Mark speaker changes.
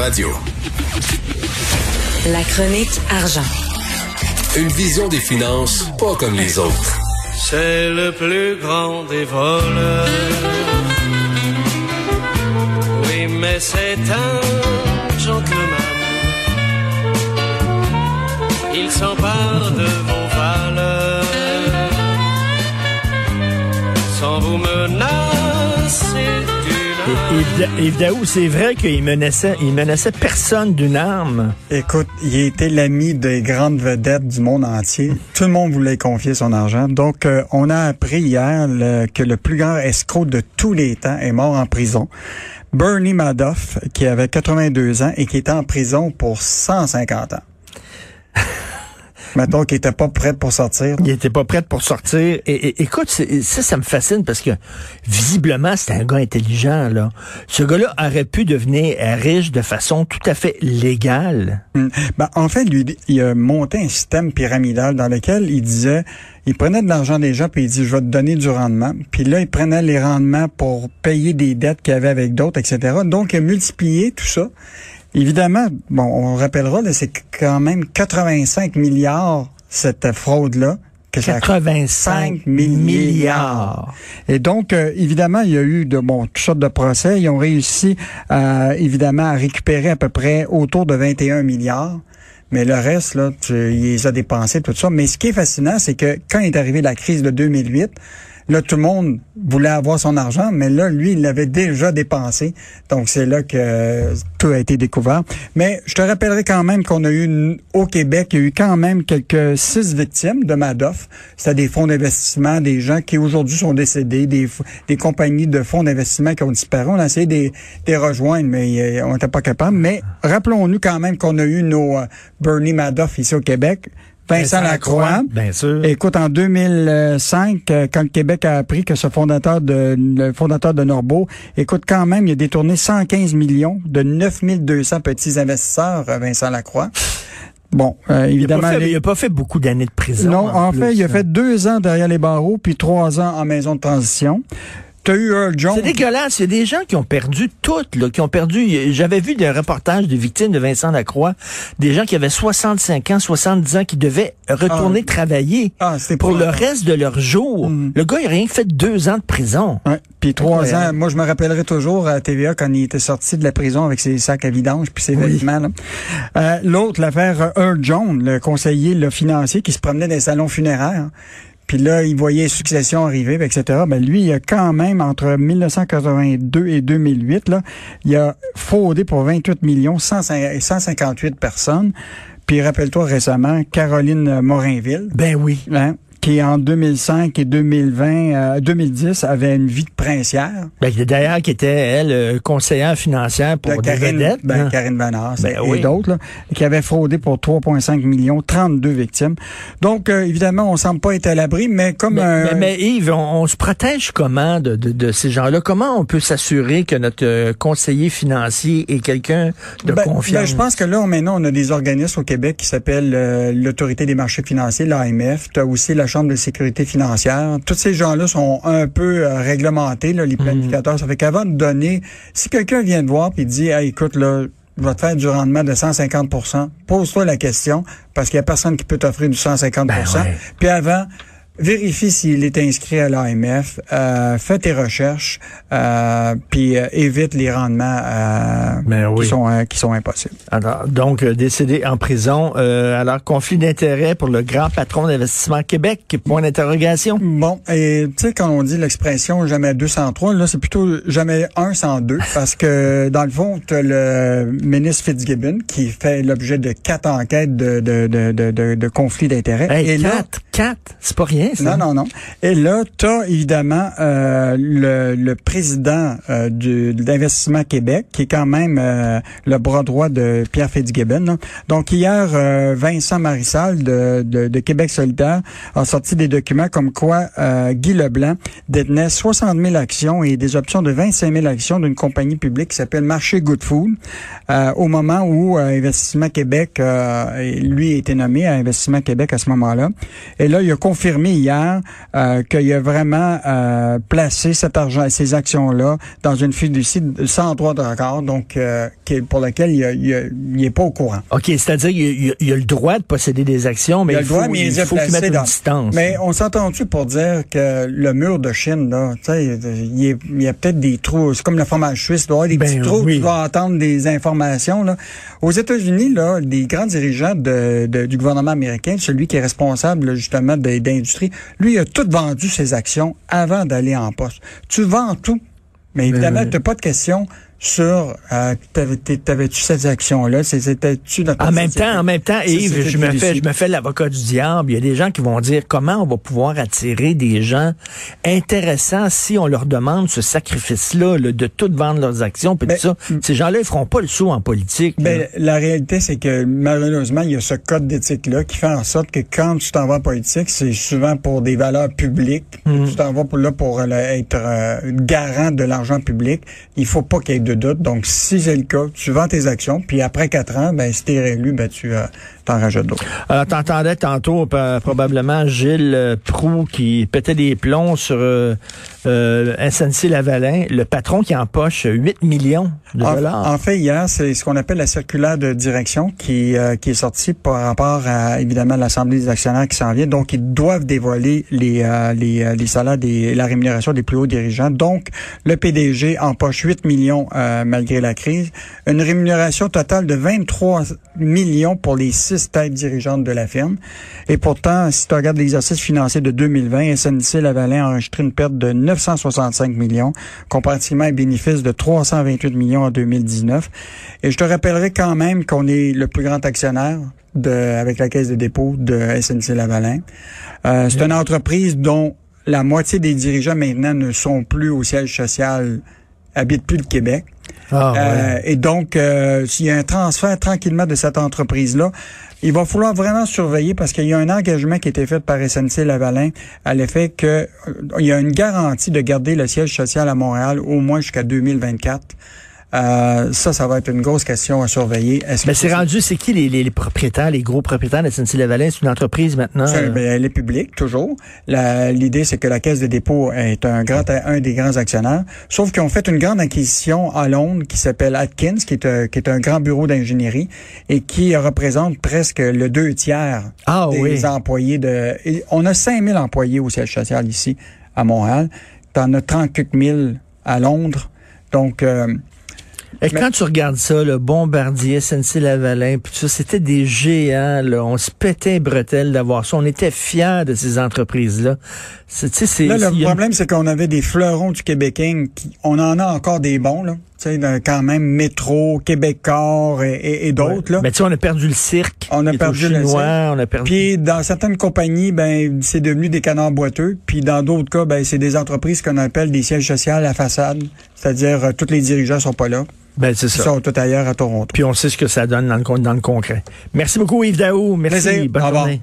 Speaker 1: radio.
Speaker 2: La chronique argent.
Speaker 1: Une vision des finances pas comme les autres.
Speaker 3: C'est le plus grand des voleurs. Oui, mais c'est un gentleman. Il s'empare de
Speaker 4: Daou, c'est vrai qu'il menaçait, il menaçait personne d'une arme.
Speaker 5: Écoute, il était l'ami des grandes vedettes du monde entier. Tout le monde voulait confier son argent. Donc, euh, on a appris hier que le plus grand escroc de tous les temps est mort en prison. Bernie Madoff, qui avait 82 ans et qui était en prison pour 150 ans. Mettons qu'il était pas prêt pour sortir.
Speaker 4: Il était pas prêt pour sortir. Et, et- écoute, c'est- ça, ça me fascine parce que visiblement, c'était un gars intelligent, là. Ce gars-là aurait pu devenir riche de façon tout à fait légale.
Speaker 5: Hmm. Ben, en fait, lui, il a monté un système pyramidal dans lequel il disait, il prenait de l'argent des gens puis il dit, je vais te donner du rendement. Puis là, il prenait les rendements pour payer des dettes qu'il avait avec d'autres, etc. Donc, il a multiplié tout ça. Évidemment, bon, on rappellera, c'est quand même 85 milliards, cette fraude-là. ça a
Speaker 4: 85 milliards.
Speaker 5: et donc, euh, évidemment, il y a eu de bon toutes sortes de procès. Ils ont réussi, euh, évidemment, à récupérer à peu près autour de 21 milliards. Mais le reste, là, tu, il les a dépensés, tout ça. Mais ce qui est fascinant, c'est que quand est arrivée la crise de 2008, là, tout le monde voulait avoir son argent, mais là, lui, il l'avait déjà dépensé. Donc, c'est là que tout a été découvert. Mais je te rappellerai quand même qu'on a eu, au Québec, il y a eu quand même quelques six victimes de Madoff. C'était des fonds d'investissement, des gens qui aujourd'hui sont décédés, des, des compagnies de fonds d'investissement qui ont disparu. On a essayé de les- de les rejoindre, mais euh, on n'était pas capable. Mais rappelons-nous quand même qu'on a eu nos euh, Bernie Madoff ici au Québec. Vincent Lacroix.
Speaker 4: Bien sûr.
Speaker 5: Écoute, en 2005, euh, quand le Québec a appris que ce fondateur de le fondateur de Norbeau, écoute, quand même, il a détourné 115 millions de 9200 petits investisseurs, euh, Vincent Lacroix. Bon, euh, évidemment...
Speaker 4: il a pas fait beaucoup d'années de prison.
Speaker 5: non, en, fait, il a fait deux ans derrière les barreaux, puis trois ans en maison de transition. T'as eu Earl Jones.
Speaker 4: C'est dégueulasse. Il y a des gens qui ont perdu tout, là, qui ont perdu. J'avais vu des reportages de victimes de Vincent Lacroix, des gens qui avaient 65 ans, 70 ans, qui devaient retourner travailler
Speaker 5: Ah,
Speaker 4: pour le reste de leur jour.
Speaker 5: Mhm.
Speaker 4: Le gars, il a rien fait deux ans de prison.
Speaker 5: Ouais. Puis trois ans. Moi, je me rappellerai toujours à TVA quand il était sorti de la prison avec ses sacs à vidange puis ses vêtements. Euh, L'autre, l'affaire Earl Jones, le conseiller le financier qui se promenait dans les salons funéraires. Puis là, il voyait Succession arriver, etc. Ben lui, il a quand même, entre 1982 et 2008, là, il a fraudé pour 28 millions 105 158 personnes. Puis rappelle-toi récemment, Caroline Morinville,
Speaker 4: Ben oui.
Speaker 5: hein, qui en 2005 et 2020, euh, 2010 avait une vie de princière.
Speaker 4: Ben, D'ailleurs, qui était, elle, euh, conseillère financière pour
Speaker 5: De
Speaker 4: des
Speaker 5: Karine,
Speaker 4: vedettes.
Speaker 5: ben,
Speaker 4: hein.
Speaker 5: Karine Vanasse
Speaker 4: Ben
Speaker 5: et
Speaker 4: oui.
Speaker 5: d'autres, qui avaient fraudé pour 3,5 millions, 32 victimes. Donc, euh, évidemment, on semble pas être à l'abri, mais comme
Speaker 4: Mais,
Speaker 5: un...
Speaker 4: mais- mais Yves, on, on se protège comment de, de, de ces gens-là? Comment on peut s'assurer que notre euh, conseiller financier est quelqu'un de
Speaker 5: Ben,
Speaker 4: confiance?
Speaker 5: ben, je pense que là, maintenant, on a des organismes au Québec qui s'appellent euh, l'Autorité des marchés financiers, l'AMF. Tu as aussi la Chambre de sécurité financière. Tous ces gens-là sont un peu euh, réglementés, là, les
Speaker 4: Mhm.
Speaker 5: planificateurs. Ça fait qu'avant de donner, si quelqu'un vient te voir et dit, hey, écoute, là, je vais te faire du rendement de 150% pose-toi la question, parce qu'il y a personne qui peut t'offrir du 150
Speaker 4: Ben ouais.
Speaker 5: Puis avant, vérifie s'il est inscrit à l'AMF, euh, fais tes recherches, euh, puis euh, évite les rendements euh,
Speaker 4: Ben oui.
Speaker 5: qui, sont, euh, qui sont impossibles.
Speaker 4: Alors, donc, euh, décédé en prison. Euh, alors, conflit d'intérêt pour le grand patron d'investissement Québec. Point d'interrogation.
Speaker 5: Bon, et tu sais, quand on dit l'expression jamais 203, là, c'est plutôt jamais 1 sans 2, parce que, dans le fond, tu le ministre Fitzgibbon qui fait l'objet de quatre enquêtes de, de, de, de, de, conflits d'intérêts.
Speaker 4: Hey,
Speaker 5: et là,
Speaker 4: quatre, quatre, c'est pas rien, ça.
Speaker 5: Non, non, non. Et là, tu as évidemment euh, le, le président euh, du, de l'Investissement Québec, qui est quand même euh, le bras droit de Pierre Fitzgibbon. là. Donc hier, euh, Vincent Marissal de, de, de Québec solidaire a sorti des documents comme quoi euh, Guy Leblanc détenait 60 000 actions et des options de 25 000 actions d'une compagnie publique qui s'appelle Marché Good Food, euh, au moment où Investissement Québec, euh, lui, a été nommé à Investissement Québec à ce moment-là. Et là, il a confirmé hier euh, qu'il a vraiment euh, placé cet argent, ces actions-là, dans une fiducie sans droit de regard, donc euh, pour laquelle il n'est pas au courant.
Speaker 4: OK, c'est-à-dire qu'il il a le droit de posséder des actions, mais il, faut, il faut qu'il mette une distance.
Speaker 5: Mais on s'entend-tu pour dire que le mur de Chine, là, il, y a peut-être des trous, c'est comme le fromage suisse, il doit y avoir des petits ben trous, tu vas entendre des informations. Là. Aux États-Unis, là, les grands dirigeants de, du gouvernement américain, celui qui est responsable justement d'industrie, lui a tout vendu ses actions avant d'aller en poste. Tu vends tout, mais évidemment, tu n'as pas de question sur euh, t'avais-tu cette action-là? C'était-tu
Speaker 4: En même temps, en même temps, Yves, je me fais je me fais l'avocat du diable. Il y a des gens qui vont dire comment on va pouvoir attirer des gens intéressants si on leur demande ce sacrifice-là, de tout vendre leurs actions, puis tout ça? Ces gens-là, ils feront pas le saut en politique.
Speaker 5: Ben, la réalité, c'est que malheureusement, il y a ce code d'éthique-là qui fait en sorte que quand tu t'en vas en politique, c'est souvent pour des valeurs publiques. Mm. Tu t'en vas pour, là pour être euh, garant de l'argent public. Il faut pas qu'il y ait Donc, si c'est le cas, tu vends tes actions, puis après quatre ans, ben, si t'es réélu, ben, tu euh, rajoutes d'autres.
Speaker 4: Alors, t'entendais tantôt probablement Gilles euh, Proux qui pétait des plombs sur euh, euh SNC-Lavalin, le patron qui empoche 8 millions de dollars.
Speaker 5: En fait, hier, c'est ce qu'on appelle la circulaire de direction qui, qui est sortie par rapport à, évidemment, l'Assemblée des actionnaires qui s'en vient. Donc, ils doivent dévoiler les, les, les salaires des, la rémunération des plus hauts dirigeants. Donc, le PDG empoche 8 millions euh, malgré la crise. Une rémunération totale de 23 millions pour les six têtes dirigeantes de la firme. Et pourtant, si tu regardes l'exercice financier de 2020, SNC-Lavalin a enregistré une perte de 965 millions, comparativement à un bénéfice de 328 millions en 2019. Et je te rappellerai quand même qu'on est le plus grand actionnaire de, avec la caisse de dépôt de SNC-Lavalin. Euh, c'est une entreprise dont la moitié des dirigeants maintenant ne sont plus au siège social habite plus le Québec. Ah, euh, et donc, euh, s'il y a un transfert tranquillement de cette entreprise-là, il va falloir vraiment surveiller parce qu'il y a un engagement qui a été fait par SNC Lavalin à l'effet que euh, y a une garantie de garder le siège social à Montréal au moins jusqu'à 2024. Euh, ça, ça va être une grosse question à surveiller.
Speaker 4: Mais c'est rendu, c'est qui les, les, propriétaires, les gros propriétaires de SNC-Lavalin? C'est une entreprise maintenant?
Speaker 5: Ben, elle est publique, toujours. L'idée, c'est que la Caisse de dépôt est un grand, un des grands actionnaires. Sauf qu'ils ont fait une grande acquisition à Londres qui s'appelle Atkins, qui est, un, qui est un grand bureau d'ingénierie et qui représente presque le deux tiers ah, des employés de... on a 5000 employés au siège social ici, à Montréal. T'en as 34 000 à Londres. Donc, euh,
Speaker 4: et quand tu regardes ça, le Bombardier, SNC-Lavalin, puis ça, c'était des géants, là. On se pétait bretelles d'avoir ça. On était fiers de ces entreprises-là.
Speaker 5: C'est, là, le problème, c'est qu'on avait des fleurons du Québécois. Qui, on en a encore des bons, là. Tu sais, quand même, Métro, Québécois et, et, d'autres, là.
Speaker 4: Mais tu sais, on a perdu le cirque.
Speaker 5: On a perdu le cirque.
Speaker 4: On a perdu...
Speaker 5: Puis dans certaines compagnies, ben, c'est devenu des canards boiteux. Puis dans d'autres cas, ben, c'est des entreprises qu'on appelle des sièges sociaux à la façade. C'est-à-dire, euh, tous les dirigeants sont pas là.
Speaker 4: Ben, c'est ça.
Speaker 5: Ils sont tout ailleurs à Toronto.
Speaker 4: Puis on sait ce que ça donne dans le, dans le concret. Merci beaucoup, Yves Daou. Merci. Bonne journée.